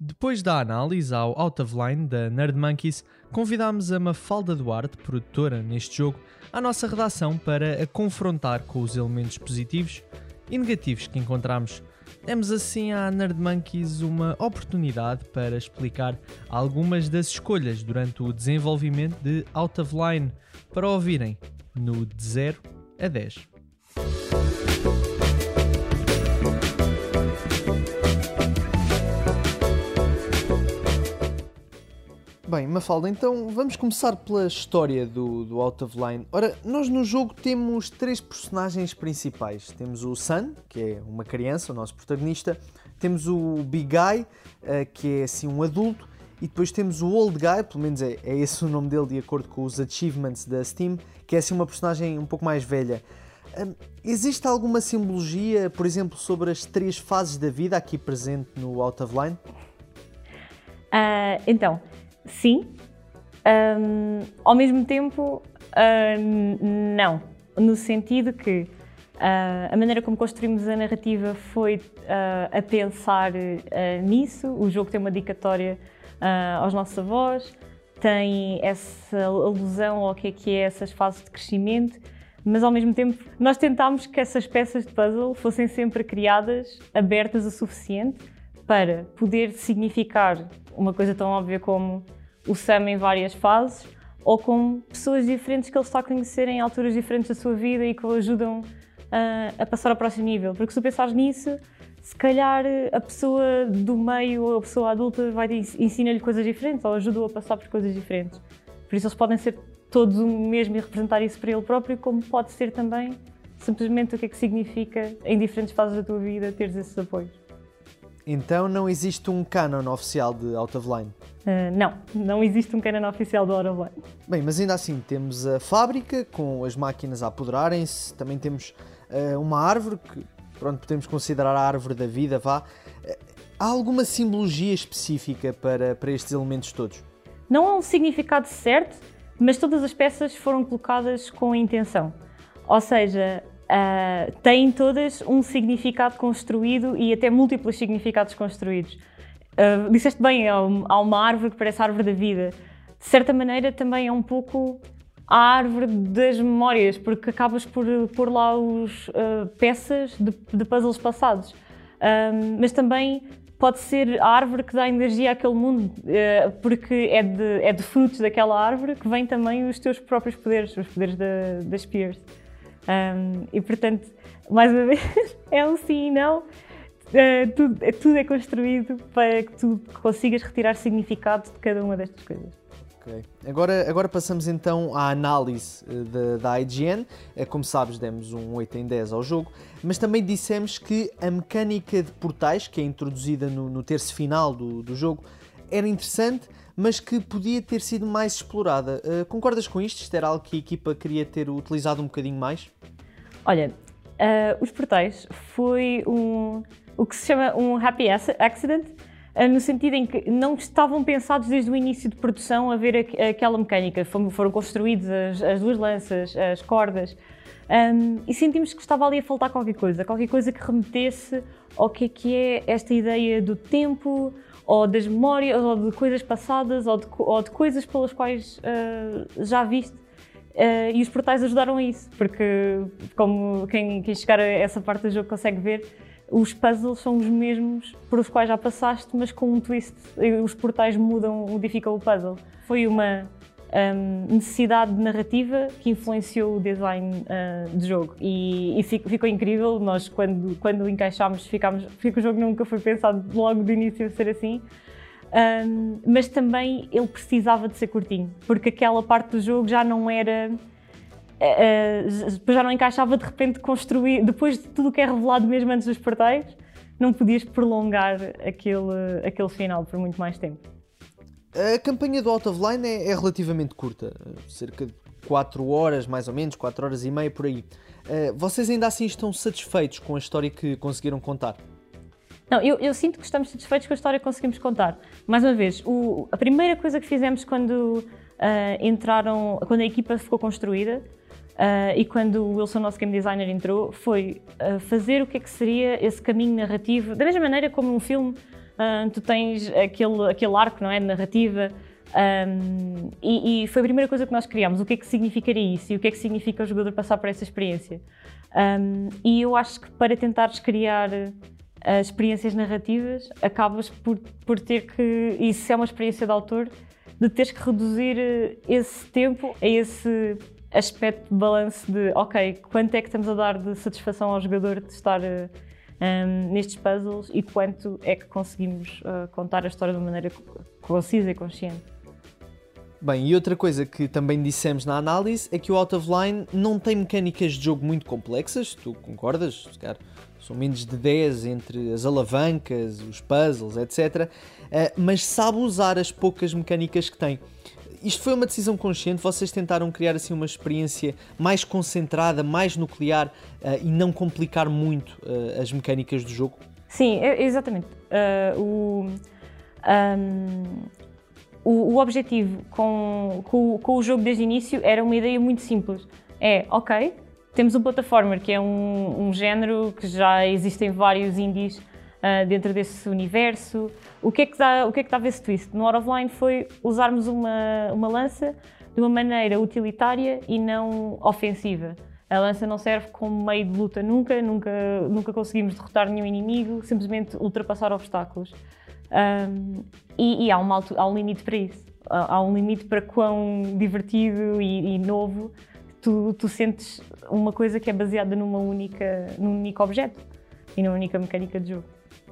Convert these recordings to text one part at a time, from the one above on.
Depois da análise ao Out of Line da Nerd Monkeys, convidámos a Mafalda Duarte, produtora neste jogo, à nossa redação para a confrontar com os elementos positivos e negativos que encontramos. Demos assim à Nerd Monkeys uma oportunidade para explicar algumas das escolhas durante o desenvolvimento de Out of Line para ouvirem no de 0 a 10. Bem, Mafalda, então vamos começar pela história do, do Out of Line. Ora, nós no jogo temos três personagens principais. Temos o Sun, que é uma criança, o nosso protagonista. Temos o Big Guy, uh, que é assim um adulto. E depois temos o Old Guy, pelo menos é, é esse o nome dele de acordo com os achievements da Steam, que é assim uma personagem um pouco mais velha. Um, existe alguma simbologia, por exemplo, sobre as três fases da vida aqui presente no Out of Line? Uh, então, sim. Um, ao mesmo tempo, uh, não. No sentido que uh, a maneira como construímos a narrativa foi ah, a pensar nisso. O jogo tem uma dedicatória aos nossos avós, tem essa alusão ao que é que é essas fases de crescimento, mas ao mesmo tempo nós tentámos que essas peças de puzzle fossem sempre criadas, abertas o suficiente para poder significar uma coisa tão óbvia como o Sam em várias fases, ou com pessoas diferentes que ele está a conhecer em alturas diferentes da sua vida e que o ajudam a, a passar ao próximo nível. Porque se tu pensares nisso, se calhar a pessoa do meio ou a pessoa adulta vai ensina-lhe coisas diferentes ou ajuda-o a passar por coisas diferentes. Por isso eles podem ser todos o mesmo e representar isso para ele próprio, como pode ser também simplesmente o que é que significa em diferentes fases da tua vida teres esses apoios. Então não existe um canon oficial de Out of Line? Uh, não, não existe um canon oficial do Line. Bem, mas ainda assim temos a fábrica com as máquinas a apoderarem-se, também temos uh, uma árvore que pronto, podemos considerar a árvore da vida, vá. Uh, há alguma simbologia específica para, para estes elementos todos? Não há um significado certo, mas todas as peças foram colocadas com intenção. Ou seja, têm todas um significado construído e até múltiplos significados construídos. Uh, disseste bem, há uma árvore que parece a árvore da vida. De certa maneira, também é um pouco a árvore das memórias, porque acabas por pôr lá os uh, peças de, de, puzzles passados. mas também pode ser a árvore que dá energia àquele mundo, uh, porque é de, é de frutos daquela árvore que vêm também os teus próprios poderes, os poderes da, das Spears. Um, e portanto, mais uma vez, é um sim e não. Uh, tudo, é, tudo é construído para que tu consigas retirar significado de cada uma destas coisas. Okay. Agora, agora passamos então à análise uh, da, IGN. Uh, como sabes, demos um 8 em 10 ao jogo, mas também dissemos que a mecânica de portais, que é introduzida no, no terço final do, do jogo, era interessante, mas que podia ter sido mais explorada. Uh, concordas com isto? Isto era algo que a equipa queria ter utilizado um bocadinho mais? Olha, uh, os portais foi um, o que se chama um happy accident, uh, no sentido em que não estavam pensados desde o início de produção a ver aquela mecânica. Foram construídas as, as, duas lanças, as cordas, um, e sentimos que estava ali a faltar qualquer coisa, qualquer coisa que remetesse ao que é, que é esta ideia do tempo, ou das memórias, ou de coisas passadas, ou de, ou de coisas pelas quais uh, já viste. Uh, e os portais ajudaram a isso, porque, como quem, quem chegar a essa parte do jogo consegue ver, os puzzles são os mesmos por os quais já passaste, mas com um twist. Os portais mudam, modificam o puzzle. Foi uma um, necessidade de narrativa que influenciou o design uh, de jogo e, e ficou incrível. Nós, quando, quando encaixámos, ficámos, porque o jogo nunca foi pensado logo do início a ser assim. Um, mas também ele precisava de ser curtinho, porque aquela parte do jogo já não era. Uh, já não encaixava de repente construir, depois de tudo o que é revelado mesmo antes dos portais, não podias prolongar aquele, aquele final por muito mais tempo. A campanha do Out of Line é, é, relativamente curta, cerca de 4 horas, mais ou menos, 4 horas e meia por aí. Uh, vocês ainda assim estão satisfeitos com a história que conseguiram contar? Não, eu, eu, sinto que estamos satisfeitos com a história que conseguimos contar. Mais uma vez, o, a primeira coisa que fizemos quando uh, entraram, quando a equipa ficou construída uh, e quando o Wilson, nosso game designer, entrou, foi uh, fazer o que é que seria esse caminho narrativo, da mesma maneira como um filme uh, tu tens aquele, aquele arco, não é? De narrativa. Um, e, e, foi a primeira coisa que nós criámos. O que é que significaria isso? E o que é que significa o jogador passar por essa experiência? Um, e eu acho que para tentares criar experiências narrativas, acabas por, por ter que, e se é uma experiência de autor, de teres que reduzir esse tempo a esse aspecto de balanço de, ok, quanto é que estamos a dar de satisfação ao jogador de estar uh, um, nestes puzzles e quanto é que conseguimos contar a história de uma maneira concisa e consciente. Bem, e outra coisa que também dissemos na análise é que o Out of Line não tem mecânicas de jogo muito complexas, tu concordas? São menos de 10 entre as alavancas, os puzzles, etc. Eh, mas sabe usar as poucas mecânicas que tem. Isto foi uma decisão consciente? Vocês tentaram criar assim uma experiência mais concentrada, mais nuclear eh, e não complicar muito eh, as mecânicas do jogo? Sim, exatamente. Uh, o, um, o, o objetivo com, com, com, o jogo desde o início era uma ideia muito simples. É, ok, temos um platformer, que é um, um género que já existem vários indies uh, dentro desse universo. O que é que dá, o que é que esse twist? No Out of Line foi usarmos uma, uma lança de uma maneira utilitária e não ofensiva. A lança não serve como meio de luta nunca, nunca, nunca conseguimos derrotar nenhum inimigo, simplesmente ultrapassar obstáculos. Um, e, e há, uma, há um limite para isso. Há um limite para quão divertido e, e novo tu, tu, sentes uma coisa que é baseada numa única, num único objeto numa única mecânica de jogo.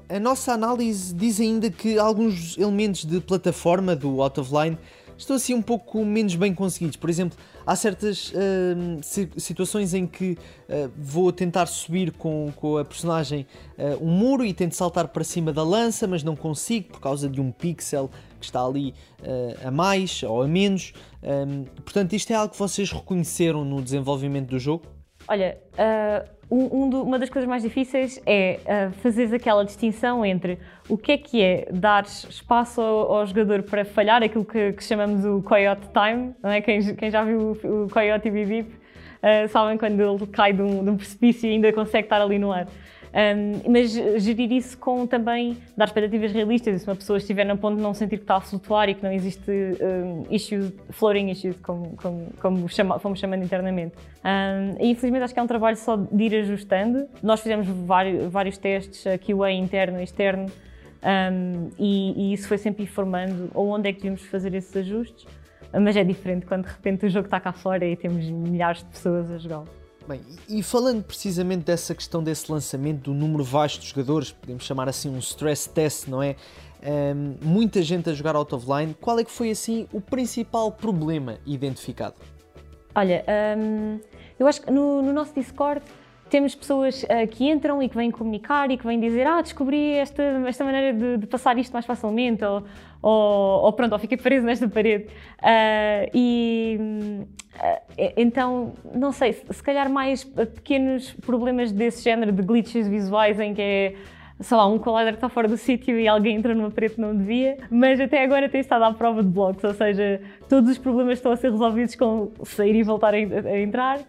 A nossa análise diz ainda que alguns elementos de plataforma do Out of Line estão assim um pouco menos bem conseguidos. Por exemplo, há certas uh, situações em que uh, vou tentar subir com, com a personagem uh, um muro e tento saltar para cima da lança, mas não consigo por causa de um pixel que está ali a mais ou a menos. Um, portanto, isto é algo que vocês reconheceram no desenvolvimento do jogo? Olha, um, um do, uma das coisas mais difíceis é uh, fazeres aquela distinção entre o que é que é dar espaço ao, ao jogador para falhar, aquilo que, que, chamamos o coyote time, não é? quem, quem já viu o, o coyote bip, uh, sabem quando ele cai de um, de um precipício e ainda consegue estar ali no ar. Um, mas gerir isso com também dar expectativas realistas, e se uma pessoa estiver na ponto de não sentir que está a flutuar e que não existe um, issues, floating issues, como, como, como chama, fomos chamando internamente. Um, e infelizmente acho que é um trabalho só de ir ajustando. Nós fizemos vários, vários testes, QA interno e externo, um, e, e, isso foi sempre informando onde é que devíamos fazer esses ajustes, mas é diferente quando de repente o jogo está cá fora e temos milhares de pessoas a jogá-lo. Bem, e falando precisamente dessa questão desse lançamento, do número baixo de jogadores, podemos chamar assim um stress test, não é? Um, muita gente a jogar out of line, qual é que foi assim o principal problema identificado? Olha, um, eu acho que no, no nosso Discord temos pessoas uh, que entram e que vêm comunicar e que vêm dizer ah, descobri esta, esta maneira de, de passar isto mais facilmente ou, ou, ou, pronto, ou fiquei preso nesta parede. Uh, e uh, então, não sei, se calhar mais pequenos problemas desse género de glitches visuais em que é sei lá, um collider está fora do sítio e alguém entra numa parede que não devia, mas até agora tem estado à prova de blocos, ou seja, todos os problemas estão a ser resolvidos com sair e voltar a entrar.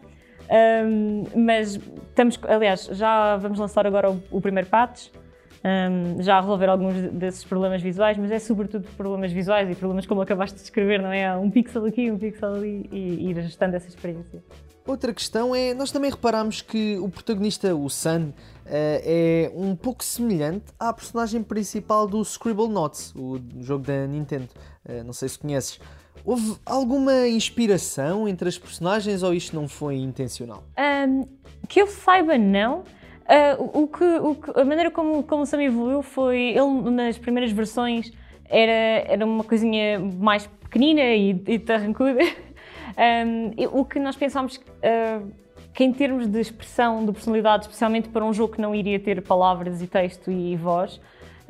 Um, mas estamos, aliás, já vamos lançar agora o, o primeiro patch, um, já a resolver alguns desses problemas visuais, mas é sobretudo problemas visuais e problemas como acabaste de descrever, não é? Um pixel aqui, um pixel ali e, ir ajustando essa experiência. Outra questão é, nós também reparamos que o protagonista, o Sun, eh, é um pouco semelhante à personagem principal do Scribble Notes, o jogo da Nintendo. Eh, não sei se conheces. Houve alguma inspiração entre as personagens ou isto não foi intencional? Um, que eu saiba, não. Uh, o, que, o que, a maneira como, como o Sam evoluiu foi. Ele, nas primeiras versões, era, era uma coisinha mais pequenina e, e tarrancuda. Um, o que nós pensámos uh, que, em termos de expressão, de personalidade, especialmente para um jogo que não iria ter palavras e texto e voz,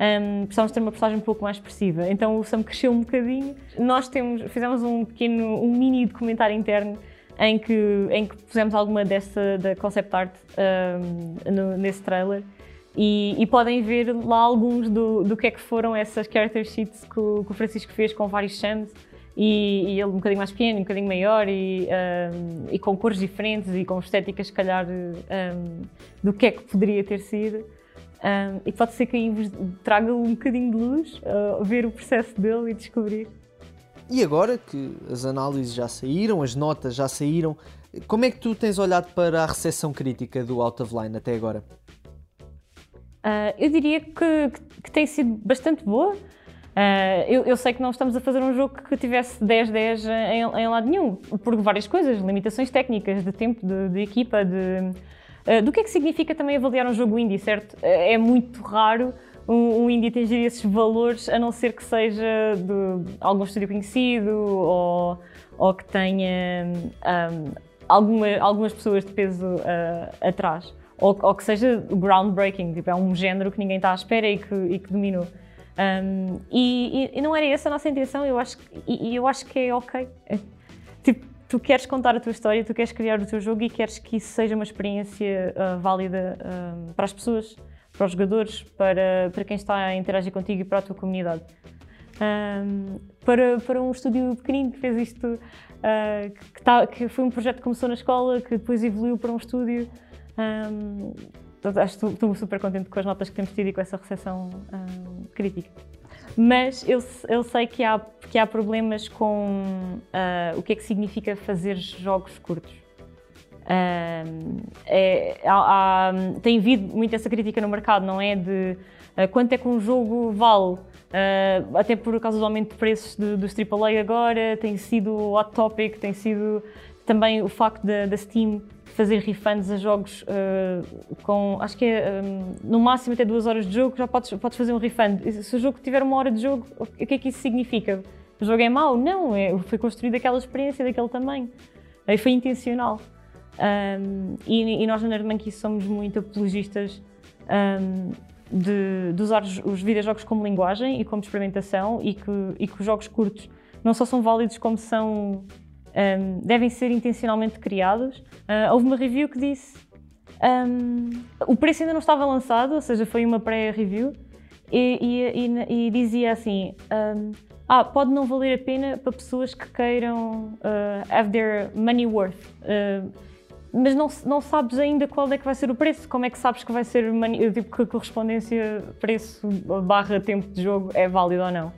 um, precisávamos ter uma personagem um pouco mais expressiva. Então o Sam cresceu um bocadinho. Nós temos, fizemos um pequeno, um mini documentário interno em que, em que pusemos alguma dessa da concept art um, no, nesse trailer. E, e, podem ver lá alguns do, do que é que foram essas character sheets que o, que o Francisco fez com vários chams e, e, ele um bocadinho mais pequeno, um bocadinho maior e, um, e com cores diferentes e com estéticas, se calhar, um, do que é que poderia ter sido. Um, e pode ser que aí vos traga um bocadinho de luz, uh, ver o processo dele e descobrir. E agora que as análises já saíram, as notas já saíram, como é que tu tens olhado para a recepção crítica do Out of Line até agora? Uh, eu diria que, que, que, tem sido bastante boa. Uh, eu, eu, sei que não estamos a fazer um jogo que tivesse 10-10 em, em, lado nenhum, por várias coisas, limitações técnicas, de tempo, de, de equipa, de, uh, do que é que significa também avaliar um jogo indie, certo? é muito raro um, indie atingir esses valores, a não ser que seja de algum estúdio conhecido ou, ou que tenha um, alguma, algumas pessoas de peso uh, atrás. Ou, ou, que seja groundbreaking, tipo, é um género que ninguém está à espera e que, e que dominou. Um, e, e, não era essa a nossa intenção, eu acho, e, e eu acho que é ok. É, tipo, tu queres contar a tua história, tu queres criar o teu jogo e queres que isso seja uma experiência uh, válida uh, para as pessoas, para os jogadores, para, para quem está a interagir contigo e para a tua comunidade. Um, para, para um estúdio pequenino que fez isto, uh, que, tá, que, foi um projeto que começou na escola, que depois evoluiu para um estúdio. Um, estou, estou super contente com as notas que temos tido e com essa recepção um, crítica. Mas eu, eu sei que há, que há problemas com uh, o que é que significa fazer jogos curtos. Uh, é, há, há, tem havido muito essa crítica no mercado, não é? De quanto é que um jogo vale Uh, até por causa do aumento de preços do, dos AAA agora, tem sido hot topic, tem sido também o facto da Steam fazer refunds a jogos uh, com, acho que é um, no máximo até duas horas de jogo, já podes, podes fazer um refund. Se o jogo tiver uma hora de jogo, o que é que isso significa? O jogo é mau? Não, é, foi construído aquela experiência daquele tamanho. Aí foi intencional. Um, e, e, nós na Nerd Monkey somos muito apologistas um, de, de usar os, os videojogos como linguagem e como experimentação e que, e que os jogos curtos não só são válidos como são um, devem ser intencionalmente criados. Uh, houve uma review que disse um, o preço ainda não estava lançado, ou seja, foi uma pré-review e, e, e, dizia assim um, ah, pode não valer a pena para pessoas que queiram uh, have their money worth. Uh, mas não, não sabes ainda qual é que vai ser o preço. Como é que sabes que vai ser tipo que a correspondência preço barra tempo de jogo é válido ou não?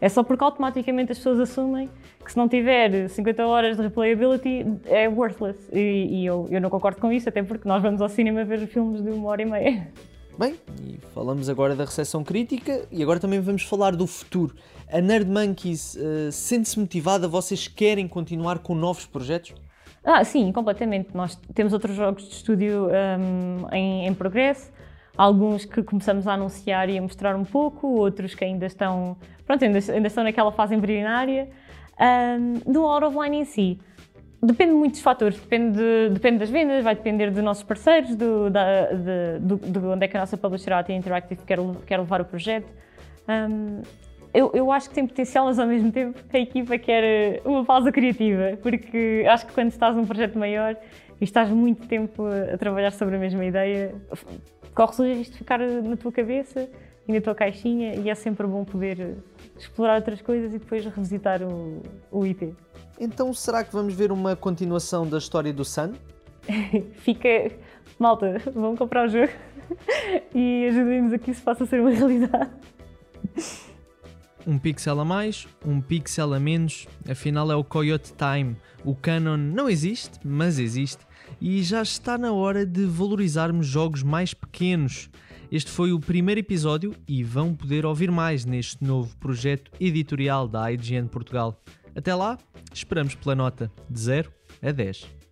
É só porque automaticamente as pessoas assumem que se não tiver 50 horas de replayability é worthless. E, e eu, eu não concordo com isso, até porque nós vamos ao cinema ver filmes de uma hora e meia. Bem, e falamos agora da recepção crítica e agora também vamos falar do futuro. A Nerd Monkeys uh, sente-se motivada? Vocês querem continuar com novos projetos? Ah, sim, completamente. Nós temos outros jogos de estúdio um, em, em progresso, alguns que começamos a anunciar e a mostrar um pouco, outros que ainda estão, pronto, ainda, ainda estão naquela fase embrionária. Um, do Out of Line em si, depende de muitos fatores, depende, de, depende das vendas, vai depender dos nossos parceiros, do, da, de, do, de onde é que a nossa publisher AT Interactive quer, quer levar o projeto. Um, eu, eu acho que tem potencial, mas ao mesmo tempo a equipa quer eh, uma pausa criativa, porque acho que quando estás num projeto maior e estás muito tempo a trabalhar sobre a mesma ideia, corres o risco de ficar na tua cabeça e na tua caixinha e é sempre bom poder explorar outras coisas e depois revisitar o, o IP. Então será que vamos ver uma continuação da história do Sun? Fica... Malta, vão comprar o jogo e ajudem-nos a que isso possa ser uma realidade um pixel a mais, um pixel a menos, afinal é o Coyote Time. O Canon não existe, mas existe, e já está na hora de valorizarmos jogos mais pequenos. Este foi o primeiro episódio e vão poder ouvir mais neste novo projeto editorial da IGN Portugal. Até lá, esperamos pela nota de 0 a 10.